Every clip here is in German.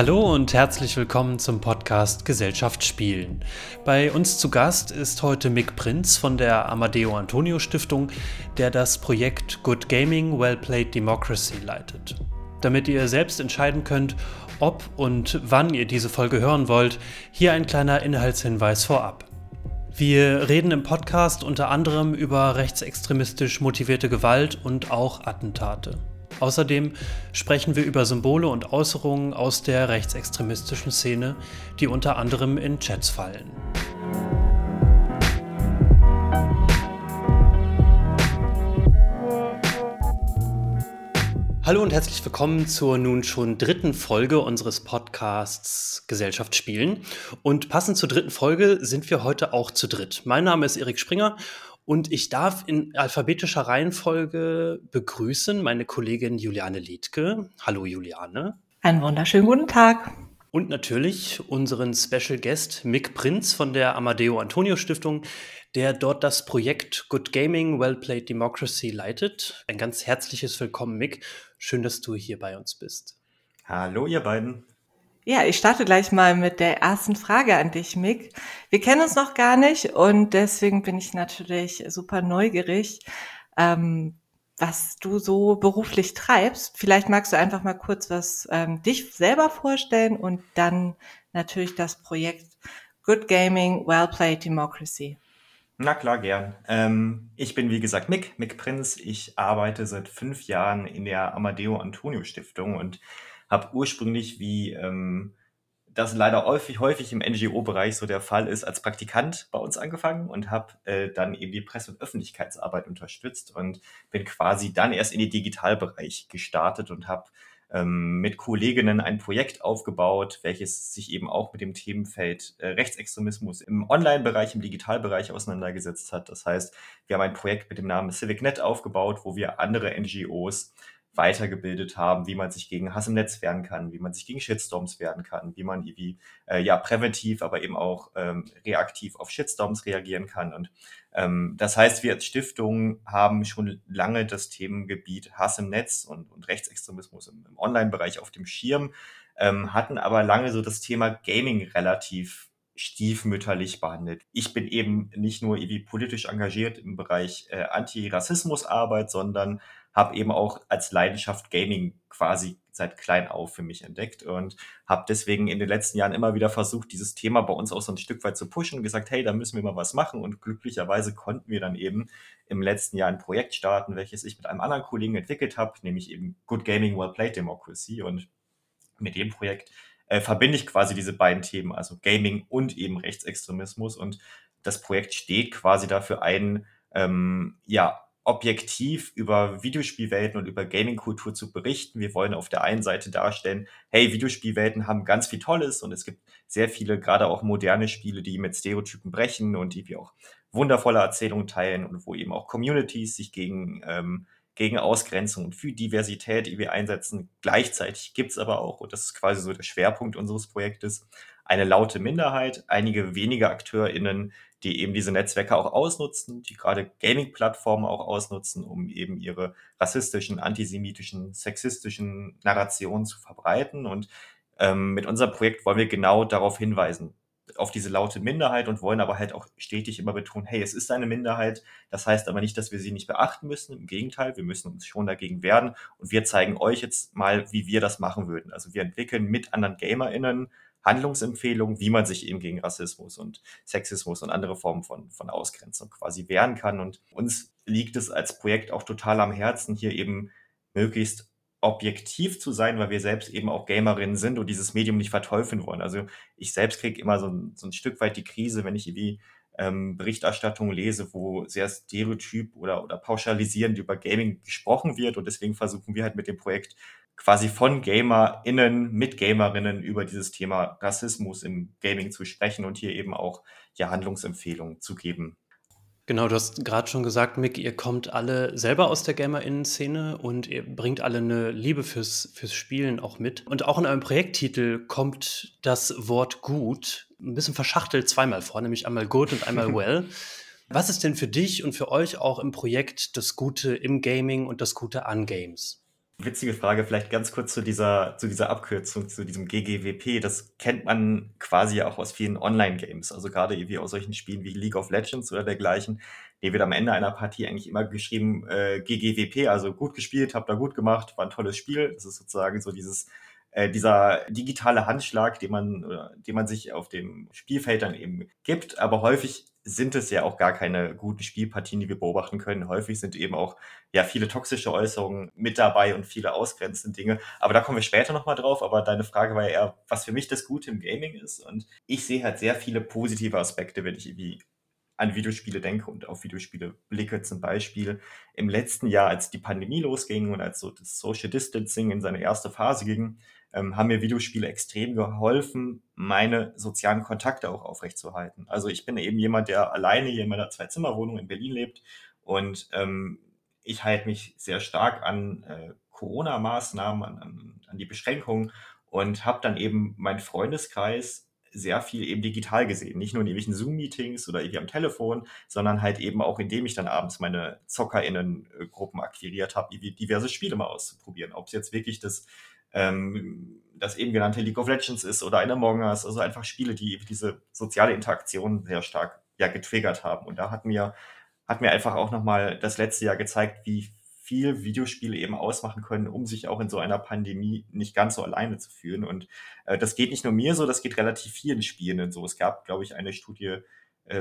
Hallo und herzlich willkommen zum Podcast Gesellschaft spielen. Bei uns zu Gast ist heute Mick Prinz von der Amadeo Antonio Stiftung, der das Projekt Good Gaming Well Played Democracy leitet. Damit ihr selbst entscheiden könnt, ob und wann ihr diese Folge hören wollt, hier ein kleiner Inhaltshinweis vorab. Wir reden im Podcast unter anderem über rechtsextremistisch motivierte Gewalt und auch Attentate. Außerdem sprechen wir über Symbole und Äußerungen aus der rechtsextremistischen Szene, die unter anderem in Chats fallen. Hallo und herzlich willkommen zur nun schon dritten Folge unseres Podcasts Gesellschaft spielen. Und passend zur dritten Folge sind wir heute auch zu dritt. Mein Name ist Erik Springer und ich darf in alphabetischer Reihenfolge begrüßen meine Kollegin Juliane Liedke. Hallo Juliane. Einen wunderschönen guten Tag. Und natürlich unseren Special Guest Mick Prinz von der Amadeo Antonio Stiftung, der dort das Projekt Good Gaming, Well Played Democracy leitet. Ein ganz herzliches Willkommen, Mick. Schön, dass du hier bei uns bist. Hallo, ihr beiden. Ja, ich starte gleich mal mit der ersten Frage an dich, Mick. Wir kennen uns noch gar nicht und deswegen bin ich natürlich super neugierig, ähm, was du so beruflich treibst. Vielleicht magst du einfach mal kurz was ähm, dich selber vorstellen und dann natürlich das Projekt Good Gaming, Well Played Democracy. Na klar, gern. Ähm, ich bin wie gesagt Mick, Mick Prinz. Ich arbeite seit fünf Jahren in der Amadeo Antonio Stiftung und habe ursprünglich, wie ähm, das leider häufig, häufig im NGO-Bereich so der Fall ist, als Praktikant bei uns angefangen und habe äh, dann eben die Presse- und Öffentlichkeitsarbeit unterstützt und bin quasi dann erst in den Digitalbereich gestartet und habe ähm, mit Kolleginnen ein Projekt aufgebaut, welches sich eben auch mit dem Themenfeld äh, Rechtsextremismus im Online-Bereich, im Digitalbereich auseinandergesetzt hat. Das heißt, wir haben ein Projekt mit dem Namen CivicNet aufgebaut, wo wir andere NGOs weitergebildet haben, wie man sich gegen Hass im Netz wehren kann, wie man sich gegen Shitstorms wehren kann, wie man irgendwie äh, ja präventiv, aber eben auch ähm, reaktiv auf Shitstorms reagieren kann. Und ähm, das heißt, wir als Stiftung haben schon lange das Themengebiet Hass im Netz und, und Rechtsextremismus im, im Online-Bereich auf dem Schirm, ähm, hatten aber lange so das Thema Gaming relativ stiefmütterlich behandelt. Ich bin eben nicht nur irgendwie politisch engagiert im Bereich äh, Antirassismusarbeit, sondern habe eben auch als Leidenschaft Gaming quasi seit klein auf für mich entdeckt und habe deswegen in den letzten Jahren immer wieder versucht, dieses Thema bei uns auch so ein Stück weit zu pushen und gesagt, hey, da müssen wir mal was machen und glücklicherweise konnten wir dann eben im letzten Jahr ein Projekt starten, welches ich mit einem anderen Kollegen entwickelt habe, nämlich eben Good Gaming Well Played Democracy und mit dem Projekt äh, verbinde ich quasi diese beiden Themen, also Gaming und eben Rechtsextremismus und das Projekt steht quasi dafür ein, ähm, ja, objektiv über Videospielwelten und über Gaming-Kultur zu berichten. Wir wollen auf der einen Seite darstellen, hey, Videospielwelten haben ganz viel Tolles und es gibt sehr viele, gerade auch moderne Spiele, die mit Stereotypen brechen und die wir auch wundervolle Erzählungen teilen und wo eben auch Communities sich gegen, ähm, gegen Ausgrenzung und für Diversität die wir einsetzen. Gleichzeitig gibt's aber auch, und das ist quasi so der Schwerpunkt unseres Projektes, eine laute Minderheit, einige wenige AkteurInnen, die eben diese Netzwerke auch ausnutzen, die gerade Gaming-Plattformen auch ausnutzen, um eben ihre rassistischen, antisemitischen, sexistischen Narrationen zu verbreiten. Und ähm, mit unserem Projekt wollen wir genau darauf hinweisen, auf diese laute Minderheit und wollen aber halt auch stetig immer betonen, hey, es ist eine Minderheit. Das heißt aber nicht, dass wir sie nicht beachten müssen. Im Gegenteil, wir müssen uns schon dagegen wehren. Und wir zeigen euch jetzt mal, wie wir das machen würden. Also wir entwickeln mit anderen GamerInnen Handlungsempfehlungen, wie man sich eben gegen Rassismus und Sexismus und andere Formen von, von Ausgrenzung quasi wehren kann. Und uns liegt es als Projekt auch total am Herzen, hier eben möglichst objektiv zu sein, weil wir selbst eben auch Gamerinnen sind und dieses Medium nicht verteufeln wollen. Also ich selbst kriege immer so ein, so ein Stück weit die Krise, wenn ich irgendwie ähm, Berichterstattung lese, wo sehr stereotyp oder, oder pauschalisierend über Gaming gesprochen wird. Und deswegen versuchen wir halt mit dem Projekt quasi von GamerInnen mit Gamerinnen über dieses Thema Rassismus im Gaming zu sprechen und hier eben auch ja Handlungsempfehlungen zu geben. Genau, du hast gerade schon gesagt, Mick, ihr kommt alle selber aus der GamerInnen-Szene und ihr bringt alle eine Liebe fürs, fürs Spielen auch mit. Und auch in eurem Projekttitel kommt das Wort gut ein bisschen verschachtelt zweimal vor, nämlich einmal good und einmal well. Was ist denn für dich und für euch auch im Projekt das Gute im Gaming und das Gute an Games? Witzige Frage, vielleicht ganz kurz zu dieser, zu dieser Abkürzung, zu diesem GGWP. Das kennt man quasi auch aus vielen Online-Games. Also gerade irgendwie aus solchen Spielen wie League of Legends oder dergleichen. Hier wird am Ende einer Partie eigentlich immer geschrieben äh, GGWP, also gut gespielt, habt da gut gemacht, war ein tolles Spiel. Das ist sozusagen so dieses äh, dieser digitale Handschlag, den man, oder, den man sich auf dem Spielfeld dann eben gibt. Aber häufig sind es ja auch gar keine guten Spielpartien, die wir beobachten können. Häufig sind eben auch ja viele toxische Äußerungen mit dabei und viele ausgrenzende Dinge. Aber da kommen wir später nochmal drauf. Aber deine Frage war ja eher, was für mich das Gute im Gaming ist. Und ich sehe halt sehr viele positive Aspekte, wenn ich irgendwie an Videospiele denke und auf Videospiele blicke. Zum Beispiel im letzten Jahr, als die Pandemie losging und als so das Social Distancing in seine erste Phase ging, ähm, haben mir Videospiele extrem geholfen, meine sozialen Kontakte auch aufrechtzuerhalten. Also ich bin eben jemand, der alleine hier in meiner Zwei-Zimmer-Wohnung in Berlin lebt und ähm, ich halte mich sehr stark an äh, Corona-Maßnahmen, an, an, an die Beschränkungen und habe dann eben meinen Freundeskreis sehr viel eben digital gesehen. Nicht nur in ewigen Zoom-Meetings oder irgendwie am Telefon, sondern halt eben auch, indem ich dann abends meine ZockerInnen-Gruppen akquiriert habe, diverse Spiele mal auszuprobieren. Ob es jetzt wirklich das ähm, das eben genannte League of Legends ist oder ein Among Us, also einfach Spiele, die diese soziale Interaktion sehr stark ja getriggert haben. Und da hat mir, hat mir einfach auch nochmal das letzte Jahr gezeigt, wie viel Videospiele eben ausmachen können, um sich auch in so einer Pandemie nicht ganz so alleine zu fühlen. Und äh, das geht nicht nur mir so, das geht relativ vielen Spielenden so. Es gab, glaube ich, eine Studie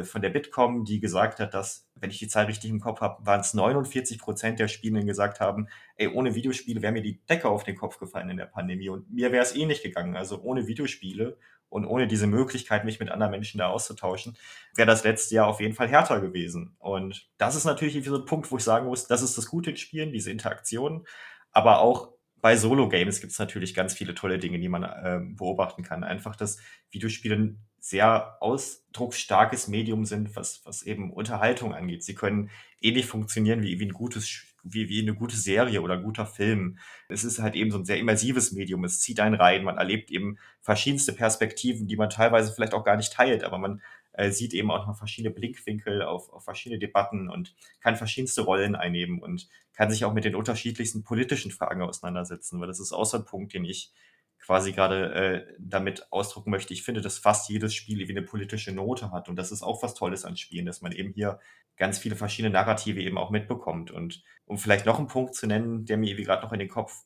von der Bitkom, die gesagt hat, dass, wenn ich die Zahl richtig im Kopf habe, waren es 49 Prozent der Spielenden gesagt haben, ey, ohne Videospiele wäre mir die Decke auf den Kopf gefallen in der Pandemie und mir wäre es eh nicht gegangen. Also ohne Videospiele und ohne diese Möglichkeit, mich mit anderen Menschen da auszutauschen, wäre das letzte Jahr auf jeden Fall härter gewesen. Und das ist natürlich so ein Punkt, wo ich sagen muss, das ist das Gute in Spielen, diese Interaktion, aber auch bei Solo-Games gibt es natürlich ganz viele tolle Dinge, die man äh, beobachten kann. Einfach, dass Videospiele sehr ausdrucksstarkes Medium sind, was, was eben Unterhaltung angeht. Sie können ähnlich funktionieren wie, wie ein gutes wie, wie eine gute Serie oder ein guter Film. Es ist halt eben so ein sehr immersives Medium. Es zieht einen rein. Man erlebt eben verschiedenste Perspektiven, die man teilweise vielleicht auch gar nicht teilt, aber man äh, sieht eben auch noch verschiedene Blickwinkel auf, auf verschiedene Debatten und kann verschiedenste Rollen einnehmen und kann sich auch mit den unterschiedlichsten politischen Fragen auseinandersetzen, weil das ist auch so ein Punkt, den ich quasi gerade äh, damit ausdrucken möchte. Ich finde, dass fast jedes Spiel irgendwie eine politische Note hat und das ist auch was Tolles an Spielen, dass man eben hier ganz viele verschiedene Narrative eben auch mitbekommt. Und um vielleicht noch einen Punkt zu nennen, der mir irgendwie gerade noch in den Kopf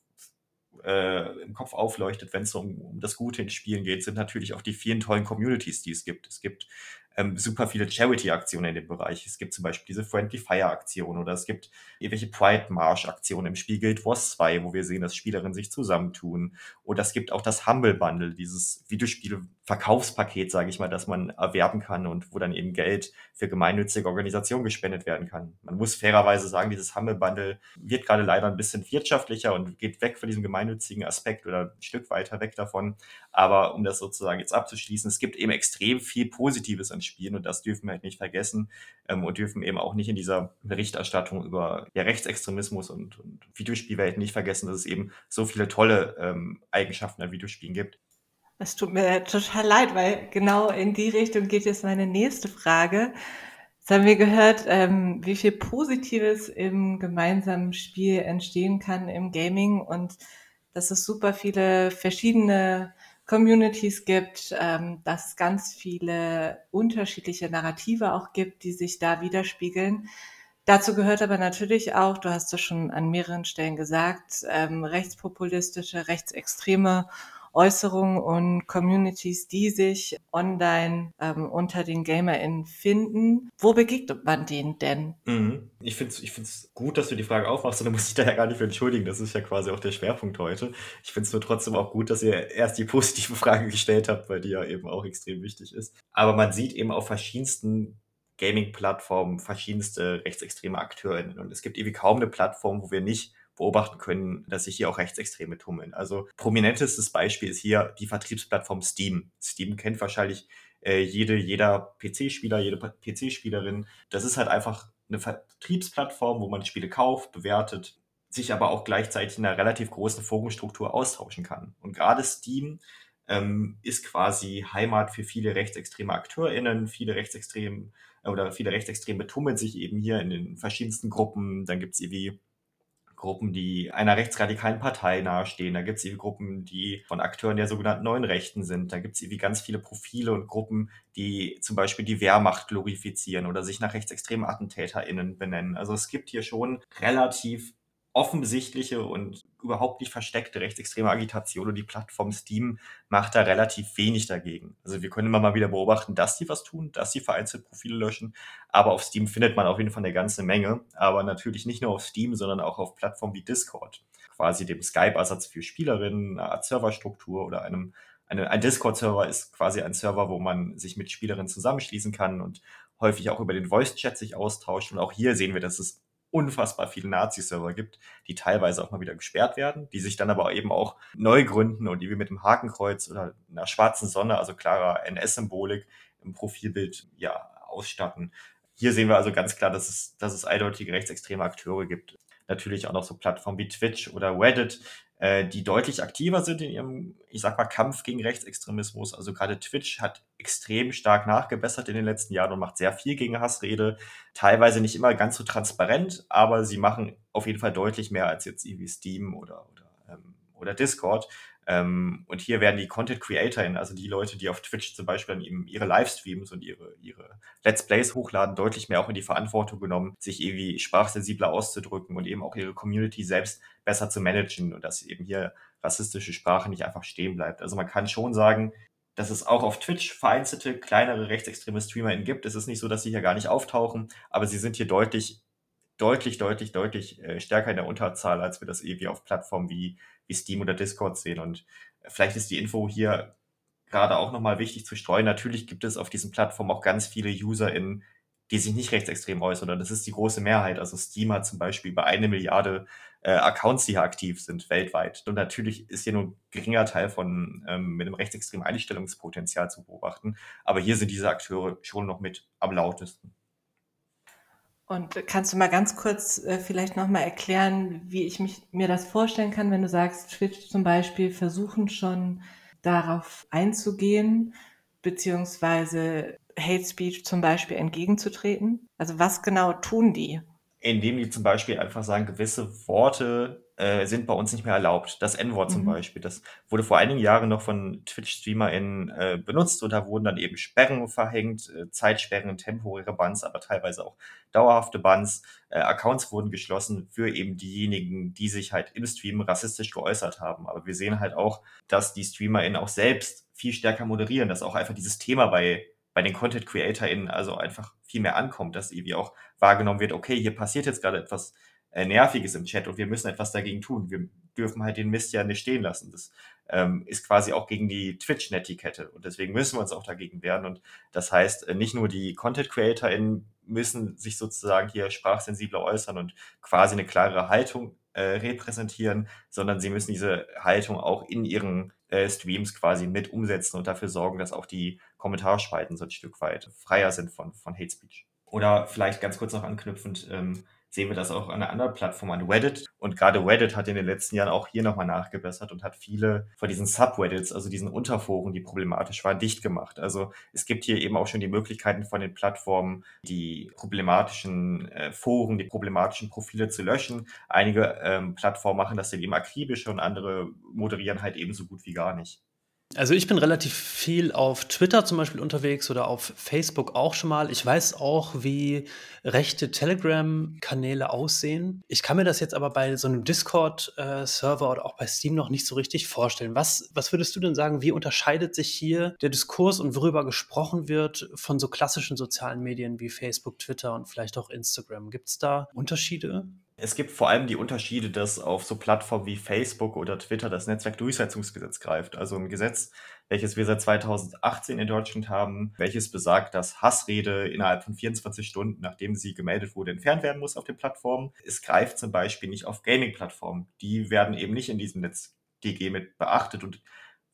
äh, im Kopf aufleuchtet, wenn es um, um das Gute in Spielen geht, sind natürlich auch die vielen tollen Communities, die es gibt. Es gibt ähm, super viele Charity-Aktionen in dem Bereich. Es gibt zum Beispiel diese Friendly Fire-Aktion oder es gibt irgendwelche Pride March-Aktionen im Spiel Guild Wars 2, wo wir sehen, dass Spielerinnen sich zusammentun. Oder es gibt auch das Humble Bundle, dieses Videospiel-Verkaufspaket, sage ich mal, das man erwerben kann und wo dann eben Geld für gemeinnützige Organisationen gespendet werden kann. Man muss fairerweise sagen, dieses Humble Bundle wird gerade leider ein bisschen wirtschaftlicher und geht weg von diesem gemeinnützigen Aspekt oder ein Stück weiter weg davon. Aber um das sozusagen jetzt abzuschließen, es gibt eben extrem viel Positives an Spielen und das dürfen wir halt nicht vergessen ähm, und dürfen eben auch nicht in dieser Berichterstattung über ja, Rechtsextremismus und, und Videospielwelt nicht vergessen, dass es eben so viele tolle ähm, Eigenschaften an Videospielen gibt. Es tut mir total leid, weil genau in die Richtung geht jetzt meine nächste Frage. Jetzt haben wir gehört, ähm, wie viel Positives im gemeinsamen Spiel entstehen kann im Gaming und dass es super viele verschiedene Communities gibt, ähm, dass ganz viele unterschiedliche Narrative auch gibt, die sich da widerspiegeln. Dazu gehört aber natürlich auch, du hast es schon an mehreren Stellen gesagt, ähm, rechtspopulistische, rechtsextreme Äußerungen und Communities, die sich online ähm, unter den GamerInnen finden. Wo begegnet man denen denn? Mhm. Ich finde es ich find's gut, dass du die Frage aufmachst und da muss ich da ja gar nicht für entschuldigen. Das ist ja quasi auch der Schwerpunkt heute. Ich finde es nur trotzdem auch gut, dass ihr erst die positive Frage gestellt habt, weil die ja eben auch extrem wichtig ist. Aber man sieht eben auf verschiedensten Gaming-Plattformen verschiedenste rechtsextreme AkteurInnen. Und es gibt irgendwie kaum eine Plattform, wo wir nicht beobachten können, dass sich hier auch Rechtsextreme tummeln. Also prominentestes Beispiel ist hier die Vertriebsplattform Steam. Steam kennt wahrscheinlich äh, jede, jeder PC-Spieler, jede PC-Spielerin. Das ist halt einfach eine Vertriebsplattform, wo man Spiele kauft, bewertet, sich aber auch gleichzeitig in einer relativ großen Forumstruktur austauschen kann. Und gerade Steam ähm, ist quasi Heimat für viele rechtsextreme AkteurInnen, viele rechtsextreme oder viele Rechtsextreme tummeln sich eben hier in den verschiedensten Gruppen. Dann gibt es irgendwie Gruppen, die einer rechtsradikalen Partei nahestehen. Da gibt es irgendwie Gruppen, die von Akteuren der sogenannten neuen Rechten sind. Da gibt es irgendwie ganz viele Profile und Gruppen, die zum Beispiel die Wehrmacht glorifizieren oder sich nach rechtsextremen AttentäterInnen benennen. Also es gibt hier schon relativ offensichtliche und überhaupt nicht versteckte rechtsextreme Agitation und die Plattform Steam macht da relativ wenig dagegen. Also wir können immer mal wieder beobachten, dass die was tun, dass sie vereinzelt Profile löschen, aber auf Steam findet man auf jeden Fall eine ganze Menge, aber natürlich nicht nur auf Steam, sondern auch auf Plattformen wie Discord, quasi dem Skype-Ersatz für Spielerinnen, eine Art Serverstruktur oder einem eine, ein Discord-Server ist quasi ein Server, wo man sich mit Spielerinnen zusammenschließen kann und häufig auch über den Voice-Chat sich austauscht. Und auch hier sehen wir, dass es unfassbar viele Nazi-Server gibt, die teilweise auch mal wieder gesperrt werden, die sich dann aber eben auch neu gründen und die wir mit dem Hakenkreuz oder einer schwarzen Sonne, also klarer NS-Symbolik im Profilbild ja ausstatten. Hier sehen wir also ganz klar, dass es, dass es eindeutige rechtsextreme Akteure gibt. Natürlich auch noch so Plattformen wie Twitch oder Reddit, äh, die deutlich aktiver sind in ihrem, ich sag mal, Kampf gegen Rechtsextremismus. Also gerade Twitch hat extrem stark nachgebessert in den letzten Jahren und macht sehr viel gegen Hassrede. Teilweise nicht immer ganz so transparent, aber sie machen auf jeden Fall deutlich mehr als jetzt irgendwie Steam oder, oder, ähm, oder Discord. Ähm, und hier werden die Content CreatorInnen, also die Leute, die auf Twitch zum Beispiel dann eben ihre Livestreams und ihre, ihre Let's Plays hochladen, deutlich mehr auch in die Verantwortung genommen, sich irgendwie sprachsensibler auszudrücken und eben auch ihre Community selbst besser zu managen und dass eben hier rassistische Sprache nicht einfach stehen bleibt. Also man kann schon sagen, dass es auch auf Twitch vereinzelte kleinere rechtsextreme StreamerInnen gibt. Es ist nicht so, dass sie hier gar nicht auftauchen, aber sie sind hier deutlich deutlich, deutlich, deutlich äh, stärker in der Unterzahl, als wir das irgendwie auf Plattformen wie, wie Steam oder Discord sehen. Und vielleicht ist die Info hier gerade auch nochmal wichtig zu streuen. Natürlich gibt es auf diesen Plattformen auch ganz viele UserInnen, die sich nicht rechtsextrem äußern. Und das ist die große Mehrheit. Also Steam hat zum Beispiel über eine Milliarde äh, Accounts, die hier aktiv sind, weltweit. Und natürlich ist hier nur ein geringer Teil von ähm, mit einem rechtsextremen Einstellungspotenzial zu beobachten. Aber hier sind diese Akteure schon noch mit am lautesten. Und kannst du mal ganz kurz äh, vielleicht nochmal erklären, wie ich mich, mir das vorstellen kann, wenn du sagst, Twitch zum Beispiel versuchen schon darauf einzugehen, beziehungsweise Hate Speech zum Beispiel entgegenzutreten? Also was genau tun die? Indem die zum Beispiel einfach sagen, gewisse Worte äh, sind bei uns nicht mehr erlaubt. Das N-Wort zum mhm. Beispiel, das wurde vor einigen Jahren noch von Twitch-StreamerInnen äh, benutzt und da wurden dann eben Sperren verhängt, äh, Zeitsperren, temporäre Bans, aber teilweise auch dauerhafte Bans. Äh, Accounts wurden geschlossen für eben diejenigen, die sich halt im Stream rassistisch geäußert haben. Aber wir sehen halt auch, dass die StreamerInnen auch selbst viel stärker moderieren, dass auch einfach dieses Thema bei bei den Content CreatorInnen also einfach viel mehr ankommt, dass irgendwie auch wahrgenommen wird, okay, hier passiert jetzt gerade etwas äh, Nerviges im Chat und wir müssen etwas dagegen tun. Wir dürfen halt den Mist ja nicht stehen lassen. Das ähm, ist quasi auch gegen die Twitch-Netiquette und deswegen müssen wir uns auch dagegen wehren. Und das heißt, äh, nicht nur die Content-CreatorInnen müssen sich sozusagen hier sprachsensibler äußern und quasi eine klarere Haltung äh, repräsentieren, sondern sie müssen diese Haltung auch in ihren äh, Streams quasi mit umsetzen und dafür sorgen, dass auch die Kommentarspalten so ein Stück weit freier sind von, von Hate Speech. Oder vielleicht ganz kurz noch anknüpfend, ähm, sehen wir das auch an einer anderen Plattform, an Reddit. Und gerade Reddit hat in den letzten Jahren auch hier nochmal nachgebessert und hat viele von diesen Subreddits, also diesen Unterforen, die problematisch waren, dicht gemacht. Also es gibt hier eben auch schon die Möglichkeiten von den Plattformen, die problematischen äh, Foren, die problematischen Profile zu löschen. Einige ähm, Plattformen machen das eben akribischer und andere moderieren halt eben so gut wie gar nicht. Also ich bin relativ viel auf Twitter zum Beispiel unterwegs oder auf Facebook auch schon mal. Ich weiß auch, wie rechte Telegram-Kanäle aussehen. Ich kann mir das jetzt aber bei so einem Discord-Server oder auch bei Steam noch nicht so richtig vorstellen. Was, was würdest du denn sagen, wie unterscheidet sich hier der Diskurs und worüber gesprochen wird von so klassischen sozialen Medien wie Facebook, Twitter und vielleicht auch Instagram? Gibt es da Unterschiede? Es gibt vor allem die Unterschiede, dass auf so Plattformen wie Facebook oder Twitter das Netzwerkdurchsetzungsgesetz greift. Also ein Gesetz, welches wir seit 2018 in Deutschland haben, welches besagt, dass Hassrede innerhalb von 24 Stunden, nachdem sie gemeldet wurde, entfernt werden muss auf den Plattformen. Es greift zum Beispiel nicht auf Gaming-Plattformen. Die werden eben nicht in diesem NetzDG mit beachtet und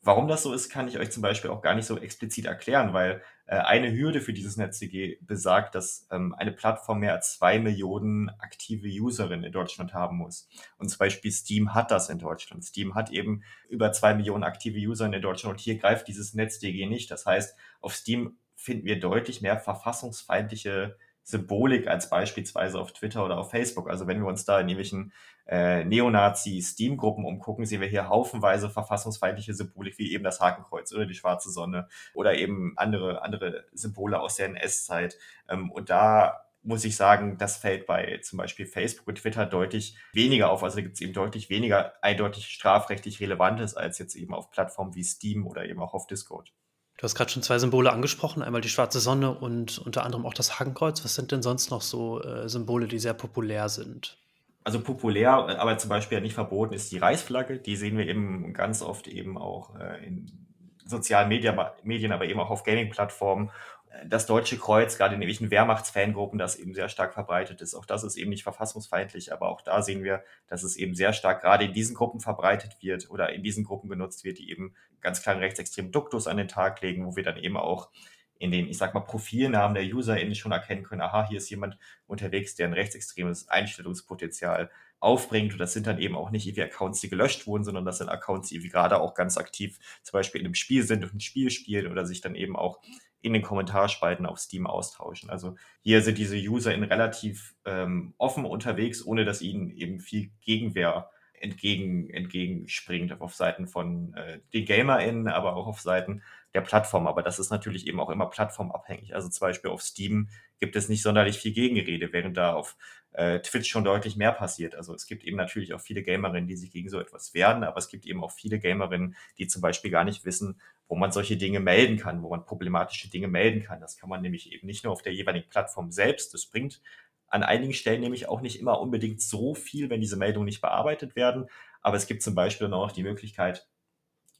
Warum das so ist, kann ich euch zum Beispiel auch gar nicht so explizit erklären, weil äh, eine Hürde für dieses NetzDG besagt, dass ähm, eine Plattform mehr als zwei Millionen aktive Userinnen in Deutschland haben muss. Und zum Beispiel Steam hat das in Deutschland. Steam hat eben über zwei Millionen aktive Userinnen in Deutschland und hier greift dieses NetzDG nicht. Das heißt, auf Steam finden wir deutlich mehr verfassungsfeindliche Symbolik als beispielsweise auf Twitter oder auf Facebook. Also wenn wir uns da in irgendwelchen äh, Neonazi-Steam-Gruppen umgucken, sehen wir hier haufenweise verfassungsfeindliche Symbolik, wie eben das Hakenkreuz oder die schwarze Sonne oder eben andere, andere Symbole aus der NS-Zeit. Ähm, und da muss ich sagen, das fällt bei zum Beispiel Facebook und Twitter deutlich weniger auf. Also gibt es eben deutlich weniger eindeutig strafrechtlich Relevantes als jetzt eben auf Plattformen wie Steam oder eben auch auf Discord. Du hast gerade schon zwei Symbole angesprochen, einmal die schwarze Sonne und unter anderem auch das Hakenkreuz. Was sind denn sonst noch so äh, Symbole, die sehr populär sind? Also populär, aber zum Beispiel nicht verboten ist die Reichsflagge. Die sehen wir eben ganz oft eben auch äh, in sozialen Medien, aber eben auch auf Gaming-Plattformen das Deutsche Kreuz, gerade in irgendwelchen Wehrmachtsfangruppen, das eben sehr stark verbreitet ist. Auch das ist eben nicht verfassungsfeindlich, aber auch da sehen wir, dass es eben sehr stark gerade in diesen Gruppen verbreitet wird oder in diesen Gruppen genutzt wird, die eben ganz klaren rechtsextremen Duktus an den Tag legen, wo wir dann eben auch in den, ich sag mal, Profilnamen der UserInnen schon erkennen können, aha, hier ist jemand unterwegs, der ein rechtsextremes Einstellungspotenzial aufbringt. Und das sind dann eben auch nicht irgendwie Accounts, die gelöscht wurden, sondern das sind Accounts, die gerade auch ganz aktiv zum Beispiel in einem Spiel sind und ein Spiel spielen oder sich dann eben auch in den Kommentarspalten auf Steam austauschen. Also hier sind diese User in relativ ähm, offen unterwegs, ohne dass ihnen eben viel Gegenwehr entgegen, entgegenspringt auf Seiten von äh, den GamerInnen, aber auch auf Seiten der Plattform. Aber das ist natürlich eben auch immer plattformabhängig. Also zum Beispiel auf Steam gibt es nicht sonderlich viel Gegenrede, während da auf Twitch schon deutlich mehr passiert. Also es gibt eben natürlich auch viele Gamerinnen, die sich gegen so etwas wehren, aber es gibt eben auch viele Gamerinnen, die zum Beispiel gar nicht wissen, wo man solche Dinge melden kann, wo man problematische Dinge melden kann. Das kann man nämlich eben nicht nur auf der jeweiligen Plattform selbst. Das bringt an einigen Stellen nämlich auch nicht immer unbedingt so viel, wenn diese Meldungen nicht bearbeitet werden. Aber es gibt zum Beispiel auch die Möglichkeit,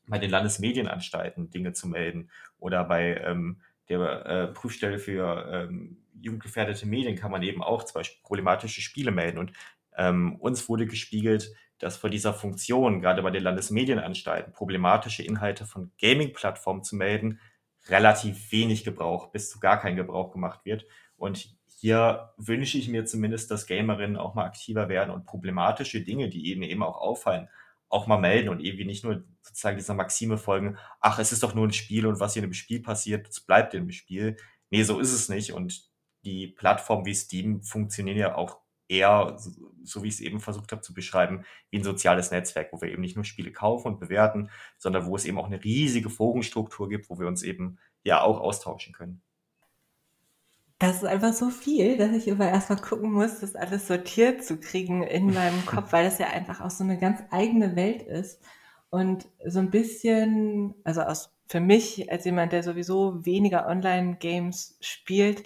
bei den Landesmedienanstalten Dinge zu melden oder bei ähm, der äh, Prüfstelle für ähm, jugendgefährdete Medien kann man eben auch zum Beispiel problematische Spiele melden. Und ähm, uns wurde gespiegelt, dass vor dieser Funktion, gerade bei den Landesmedienanstalten, problematische Inhalte von Gaming-Plattformen zu melden, relativ wenig Gebrauch, bis zu gar kein Gebrauch gemacht wird. Und hier wünsche ich mir zumindest, dass Gamerinnen auch mal aktiver werden und problematische Dinge, die ihnen eben auch auffallen, auch mal melden und irgendwie nicht nur sozusagen dieser Maxime folgen, ach, es ist doch nur ein Spiel und was hier dem Spiel passiert, bleibt dem Spiel. Nee, so ist es nicht. Und die Plattformen wie Steam funktionieren ja auch eher, so, so wie ich es eben versucht habe zu beschreiben, wie ein soziales Netzwerk, wo wir eben nicht nur Spiele kaufen und bewerten, sondern wo es eben auch eine riesige Forenstruktur gibt, wo wir uns eben ja auch austauschen können. Das ist einfach so viel, dass ich immer erstmal gucken muss, das alles sortiert zu kriegen in meinem Kopf, weil das ja einfach auch so eine ganz eigene Welt ist. Und so ein bisschen, also aus, für mich als jemand, der sowieso weniger Online-Games spielt,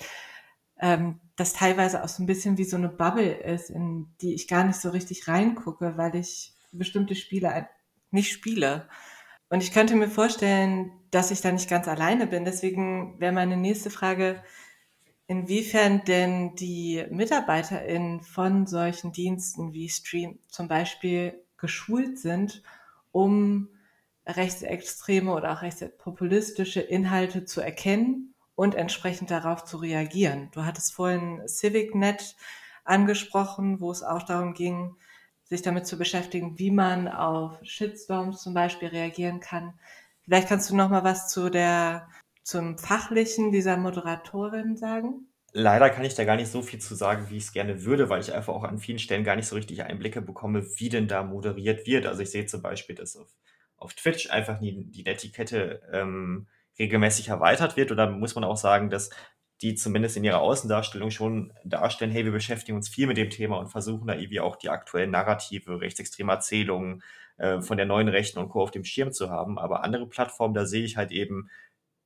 ähm, das teilweise auch so ein bisschen wie so eine Bubble ist, in die ich gar nicht so richtig reingucke, weil ich bestimmte Spiele nicht spiele. Und ich könnte mir vorstellen, dass ich da nicht ganz alleine bin. Deswegen wäre meine nächste Frage, inwiefern denn die MitarbeiterInnen von solchen Diensten wie Stream zum Beispiel geschult sind, um rechtsextreme oder auch rechtspopulistische Inhalte zu erkennen und entsprechend darauf zu reagieren. Du hattest vorhin CivicNet angesprochen, wo es auch darum ging, sich damit zu beschäftigen, wie man auf Shitstorms zum Beispiel reagieren kann. Vielleicht kannst du noch mal was zu der zum Fachlichen dieser Moderatorin sagen? Leider kann ich da gar nicht so viel zu sagen, wie ich es gerne würde, weil ich einfach auch an vielen Stellen gar nicht so richtig Einblicke bekomme, wie denn da moderiert wird. Also ich sehe zum Beispiel, dass auf, auf Twitch einfach die, die Netiquette ähm, regelmäßig erweitert wird. Oder muss man auch sagen, dass die zumindest in ihrer Außendarstellung schon darstellen, hey, wir beschäftigen uns viel mit dem Thema und versuchen da irgendwie auch die aktuellen Narrative, rechtsextreme Erzählungen äh, von der neuen Rechten und Co. auf dem Schirm zu haben. Aber andere Plattformen, da sehe ich halt eben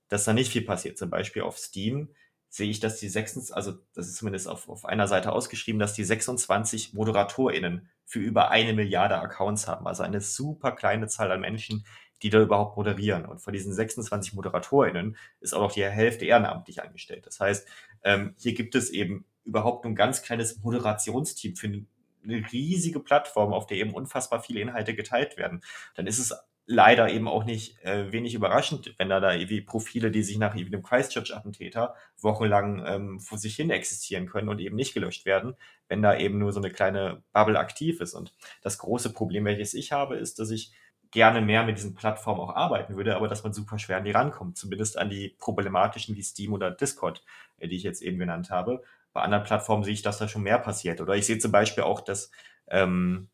dass da nicht viel passiert. Zum Beispiel auf Steam sehe ich, dass die 26, also das ist zumindest auf, auf einer Seite ausgeschrieben, dass die 26 ModeratorInnen für über eine Milliarde Accounts haben. Also eine super kleine Zahl an Menschen, die da überhaupt moderieren. Und von diesen 26 ModeratorInnen ist auch noch die Hälfte ehrenamtlich angestellt. Das heißt, ähm, hier gibt es eben überhaupt nur ein ganz kleines Moderationsteam für eine riesige Plattform, auf der eben unfassbar viele Inhalte geteilt werden. Dann ist es leider eben auch nicht äh, wenig überraschend, wenn da da irgendwie Profile, die sich nach irgendwie dem Christchurch-Attentäter wochenlang ähm, vor sich hin existieren können und eben nicht gelöscht werden, wenn da eben nur so eine kleine Bubble aktiv ist. Und das große Problem, welches ich habe, ist, dass ich gerne mehr mit diesen Plattformen auch arbeiten würde, aber dass man super schwer an die rankommt, zumindest an die problematischen wie Steam oder Discord, äh, die ich jetzt eben genannt habe. Bei anderen Plattformen sehe ich, dass da schon mehr passiert. Oder ich sehe zum Beispiel auch, dass ähm,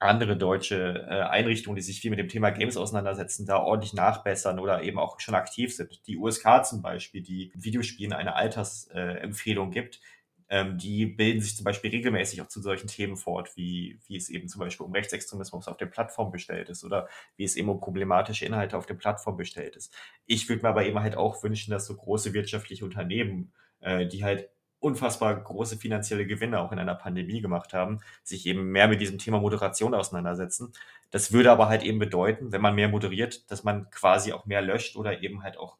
andere deutsche äh, Einrichtungen, die sich viel mit dem Thema Games auseinandersetzen, da ordentlich nachbessern oder eben auch schon aktiv sind. Die USK zum Beispiel, die Videospielen eine Altersempfehlung äh, gibt, ähm, die bilden sich zum Beispiel regelmäßig auch zu solchen Themen fort, wie, wie es eben zum Beispiel um Rechtsextremismus auf der Plattform bestellt ist oder wie es eben um problematische Inhalte auf der Plattform bestellt ist. Ich würde mir aber eben halt auch wünschen, dass so große wirtschaftliche Unternehmen, äh, die halt unfassbar große finanzielle Gewinne auch in einer Pandemie gemacht haben, sich eben mehr mit diesem Thema Moderation auseinandersetzen. Das würde aber halt eben bedeuten, wenn man mehr moderiert, dass man quasi auch mehr löscht oder eben halt auch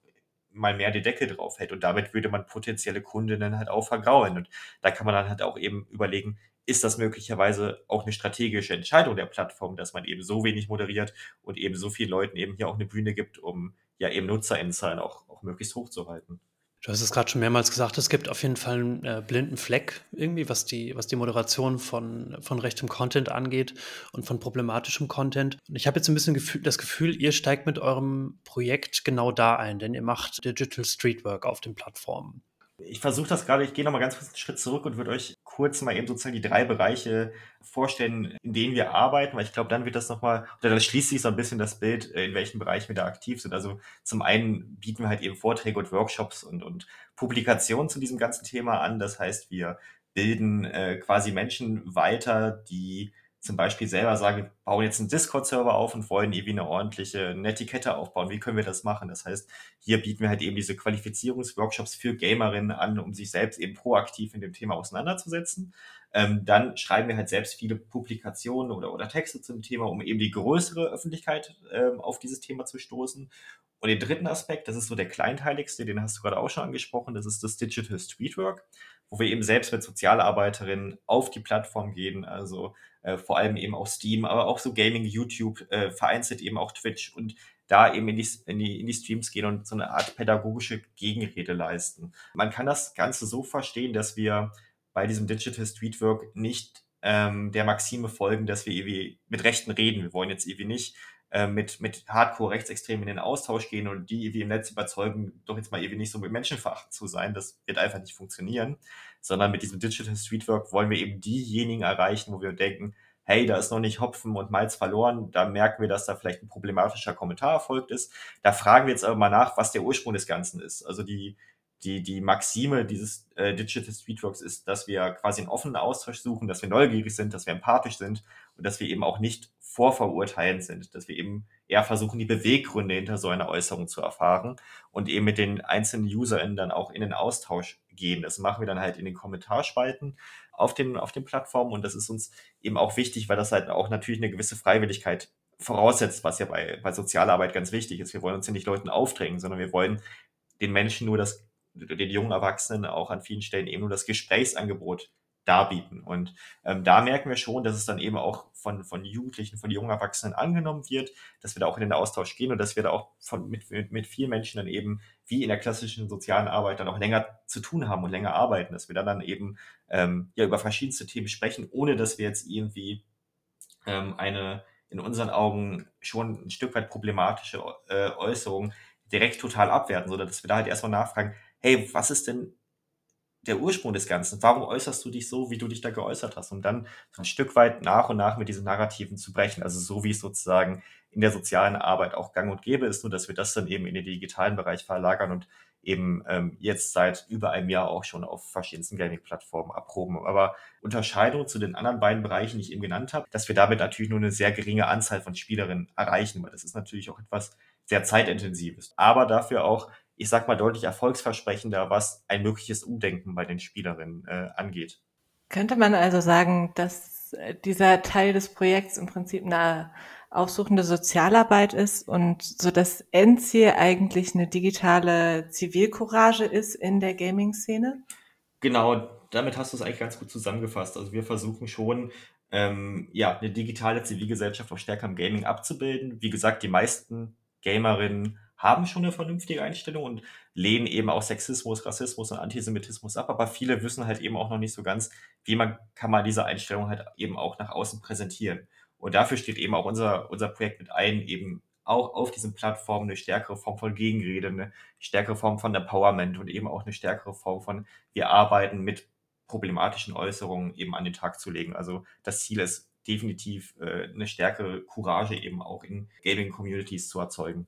mal mehr die Decke drauf hält. Und damit würde man potenzielle Kundinnen halt auch vergrauen. Und da kann man dann halt auch eben überlegen, ist das möglicherweise auch eine strategische Entscheidung der Plattform, dass man eben so wenig moderiert und eben so vielen Leuten eben hier auch eine Bühne gibt, um ja eben Nutzerinnenzahlen auch, auch möglichst hochzuhalten. Du hast es gerade schon mehrmals gesagt, es gibt auf jeden Fall einen äh, blinden Fleck irgendwie, was die, was die Moderation von, von rechtem Content angeht und von problematischem Content. Und ich habe jetzt ein bisschen Gefühl, das Gefühl, ihr steigt mit eurem Projekt genau da ein, denn ihr macht Digital Streetwork auf den Plattformen. Ich versuche das gerade, ich gehe nochmal ganz kurz einen Schritt zurück und würde euch kurz mal eben sozusagen die drei Bereiche vorstellen, in denen wir arbeiten, weil ich glaube, dann wird das nochmal, oder das schließt sich so ein bisschen das Bild, äh, in welchen Bereichen wir da aktiv sind. Also zum einen bieten wir halt eben Vorträge und Workshops und, und Publikationen zu diesem ganzen Thema an. Das heißt, wir bilden äh, quasi Menschen weiter, die zum Beispiel selber sagen, wir bauen jetzt einen Discord-Server auf und wollen irgendwie eine ordentliche Netiquette aufbauen. Wie können wir das machen? Das heißt, hier bieten wir halt eben diese Qualifizierungsworkshops für Gamerinnen an, um sich selbst eben proaktiv in dem Thema auseinanderzusetzen. Ähm, dann schreiben wir halt selbst viele Publikationen oder, oder Texte zum Thema, um eben die größere Öffentlichkeit ähm, auf dieses Thema zu stoßen. Und den dritten Aspekt, das ist so der kleinteiligste, den hast du gerade auch schon angesprochen, das ist das Digital Streetwork, wo wir eben selbst mit Sozialarbeiterinnen auf die Plattform gehen, also äh, vor allem eben auch Steam, aber auch so Gaming, YouTube, äh, vereinzelt eben auch Twitch und da eben in die, in, die, in die Streams gehen und so eine Art pädagogische Gegenrede leisten. Man kann das Ganze so verstehen, dass wir bei diesem Digital Streetwork nicht ähm, der Maxime folgen, dass wir irgendwie mit Rechten reden. Wir wollen jetzt irgendwie nicht äh, mit, mit Hardcore-Rechtsextremen in den Austausch gehen und die irgendwie im Netz überzeugen, doch jetzt mal irgendwie nicht so mit Menschenveracht zu sein. Das wird einfach nicht funktionieren. Sondern mit diesem Digital Streetwork wollen wir eben diejenigen erreichen, wo wir denken, hey, da ist noch nicht Hopfen und Malz verloren, da merken wir, dass da vielleicht ein problematischer Kommentar erfolgt ist. Da fragen wir jetzt aber mal nach, was der Ursprung des Ganzen ist. Also die, die, die Maxime dieses äh, Digital Streetworks ist, dass wir quasi einen offenen Austausch suchen, dass wir neugierig sind, dass wir empathisch sind und dass wir eben auch nicht vorverurteilend sind, dass wir eben eher versuchen, die Beweggründe hinter so einer Äußerung zu erfahren und eben mit den einzelnen UserInnen dann auch in den Austausch gehen. Das machen wir dann halt in den Kommentarspalten auf den, auf den Plattformen und das ist uns eben auch wichtig, weil das halt auch natürlich eine gewisse Freiwilligkeit voraussetzt, was ja bei, bei Sozialarbeit ganz wichtig ist. Wir wollen uns ja nicht Leuten aufdrängen, sondern wir wollen den Menschen nur das, den jungen Erwachsenen auch an vielen Stellen eben nur das Gesprächsangebot darbieten. Und ähm, da merken wir schon, dass es dann eben auch von, von Jugendlichen, von jungen Erwachsenen angenommen wird, dass wir da auch in den Austausch gehen und dass wir da auch von, mit, mit, vielen Menschen dann eben, wie in der klassischen sozialen Arbeit, dann auch länger zu tun haben und länger arbeiten, dass wir dann, dann eben ähm, ja über verschiedenste Themen sprechen, ohne dass wir jetzt irgendwie ähm, eine in unseren Augen schon ein Stück weit problematische äh, Äußerung direkt total abwerten, sondern dass wir da halt erstmal nachfragen, hey, was ist denn der Ursprung des Ganzen. Warum äußerst du dich so, wie du dich da geäußert hast? Um dann so ein Stück weit nach und nach mit diesen Narrativen zu brechen. Also so wie es sozusagen in der sozialen Arbeit auch gang und gäbe ist, nur dass wir das dann eben in den digitalen Bereich verlagern und eben ähm, jetzt seit über einem Jahr auch schon auf verschiedensten Gaming-Plattformen abproben. Aber Unterscheidung zu den anderen beiden Bereichen, die ich eben genannt habe, dass wir damit natürlich nur eine sehr geringe Anzahl von Spielerinnen erreichen, weil das ist natürlich auch etwas sehr zeitintensives, aber dafür auch ich sag mal, deutlich erfolgsversprechender, was ein mögliches Umdenken bei den Spielerinnen äh, angeht. Könnte man also sagen, dass äh, dieser Teil des Projekts im Prinzip eine aufsuchende Sozialarbeit ist und so das Endziel eigentlich eine digitale Zivilcourage ist in der Gaming-Szene? Genau, damit hast du es eigentlich ganz gut zusammengefasst. Also wir versuchen schon, ähm, ja, eine digitale Zivilgesellschaft auch stärker im Gaming abzubilden. Wie gesagt, die meisten Gamerinnen haben schon eine vernünftige Einstellung und lehnen eben auch Sexismus, Rassismus und Antisemitismus ab, aber viele wissen halt eben auch noch nicht so ganz, wie man kann man diese Einstellung halt eben auch nach außen präsentieren. Und dafür steht eben auch unser, unser Projekt mit ein, eben auch auf diesen Plattformen eine stärkere Form von Gegenrede, eine stärkere Form von Empowerment und eben auch eine stärkere Form von, wir arbeiten mit problematischen Äußerungen eben an den Tag zu legen. Also das Ziel ist definitiv äh, eine stärkere Courage eben auch in Gaming-Communities zu erzeugen.